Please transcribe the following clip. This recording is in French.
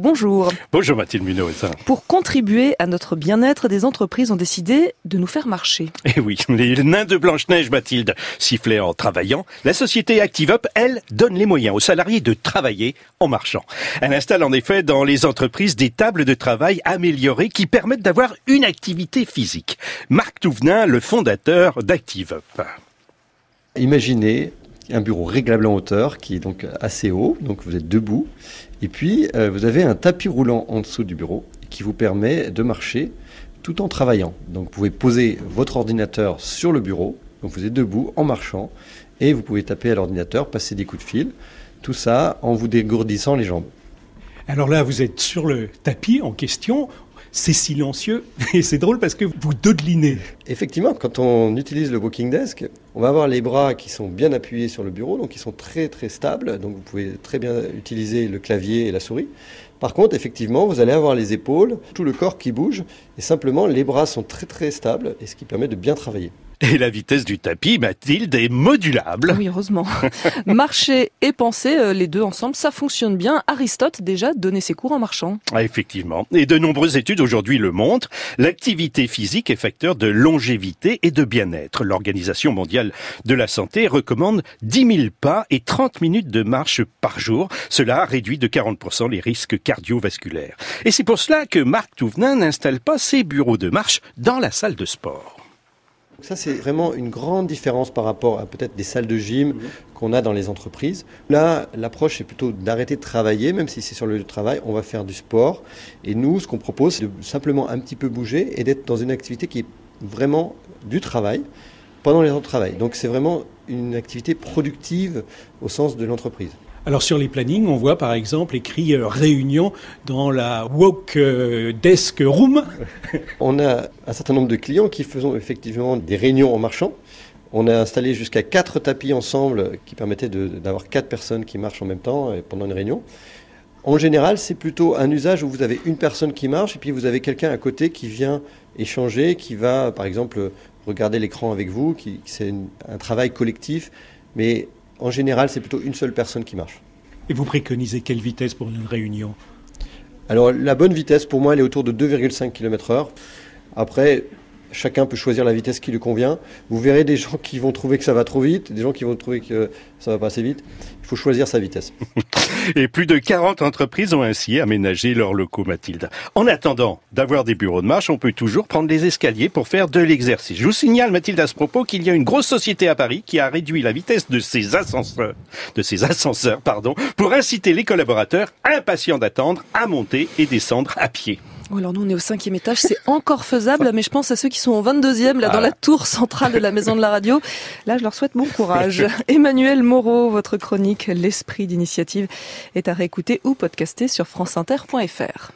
Bonjour. Bonjour Mathilde Munot. Pour contribuer à notre bien-être, des entreprises ont décidé de nous faire marcher. Et eh oui, les nains de Blanche-Neige, Mathilde, sifflaient en travaillant. La société ActiveUp, elle, donne les moyens aux salariés de travailler en marchant. Elle installe en effet dans les entreprises des tables de travail améliorées qui permettent d'avoir une activité physique. Marc Touvenin, le fondateur d'ActiveUp. Imaginez un bureau réglable en hauteur qui est donc assez haut, donc vous êtes debout, et puis euh, vous avez un tapis roulant en dessous du bureau qui vous permet de marcher tout en travaillant. Donc vous pouvez poser votre ordinateur sur le bureau, donc vous êtes debout en marchant, et vous pouvez taper à l'ordinateur, passer des coups de fil, tout ça en vous dégourdissant les jambes. Alors là, vous êtes sur le tapis en question c'est silencieux et c'est drôle parce que vous dodelinez. Effectivement, quand on utilise le Walking Desk, on va avoir les bras qui sont bien appuyés sur le bureau, donc ils sont très très stables, donc vous pouvez très bien utiliser le clavier et la souris. Par contre, effectivement, vous allez avoir les épaules, tout le corps qui bouge, et simplement les bras sont très très stables, et ce qui permet de bien travailler. Et la vitesse du tapis, Mathilde, est modulable. Oui, heureusement. Marcher et penser, euh, les deux ensemble, ça fonctionne bien. Aristote déjà donnait ses cours en marchant. Ah, effectivement. Et de nombreuses études aujourd'hui le montrent. L'activité physique est facteur de longévité et de bien-être. L'Organisation mondiale de la santé recommande 10 000 pas et 30 minutes de marche par jour. Cela réduit de 40% les risques cardiovasculaires. Et c'est pour cela que Marc Touvenin n'installe pas ses bureaux de marche dans la salle de sport. Ça, c'est vraiment une grande différence par rapport à peut-être des salles de gym qu'on a dans les entreprises. Là, l'approche est plutôt d'arrêter de travailler, même si c'est sur le lieu de travail, on va faire du sport. Et nous, ce qu'on propose, c'est de simplement un petit peu bouger et d'être dans une activité qui est vraiment du travail pendant les heures de travail. Donc c'est vraiment une activité productive au sens de l'entreprise. Alors sur les plannings, on voit par exemple écrit euh, réunion dans la Walk euh, Desk Room. on a un certain nombre de clients qui font effectivement des réunions en marchant. On a installé jusqu'à quatre tapis ensemble qui permettaient d'avoir quatre personnes qui marchent en même temps euh, pendant une réunion. En général, c'est plutôt un usage où vous avez une personne qui marche et puis vous avez quelqu'un à côté qui vient échanger, qui va par exemple regarder l'écran avec vous, qui, c'est un travail collectif, mais en général, c'est plutôt une seule personne qui marche. Et vous préconisez quelle vitesse pour une réunion? Alors, la bonne vitesse, pour moi, elle est autour de 2,5 km/h. Après, chacun peut choisir la vitesse qui lui convient. Vous verrez des gens qui vont trouver que ça va trop vite, des gens qui vont trouver que ça va pas assez vite. Il faut choisir sa vitesse. Et plus de 40 entreprises ont ainsi aménagé leurs locaux, Mathilde. En attendant d'avoir des bureaux de marche, on peut toujours prendre les escaliers pour faire de l'exercice. Je vous signale, Mathilde, à ce propos, qu'il y a une grosse société à Paris qui a réduit la vitesse de ses ascenseurs, de ses ascenseurs, pardon, pour inciter les collaborateurs impatients d'attendre à monter et descendre à pied. Oh, alors nous on est au cinquième étage, c'est encore faisable, mais je pense à ceux qui sont au 22e, là dans la tour centrale de la maison de la radio. Là je leur souhaite bon courage. Emmanuel Moreau, votre chronique L'esprit d'initiative est à réécouter ou podcaster sur franceinter.fr.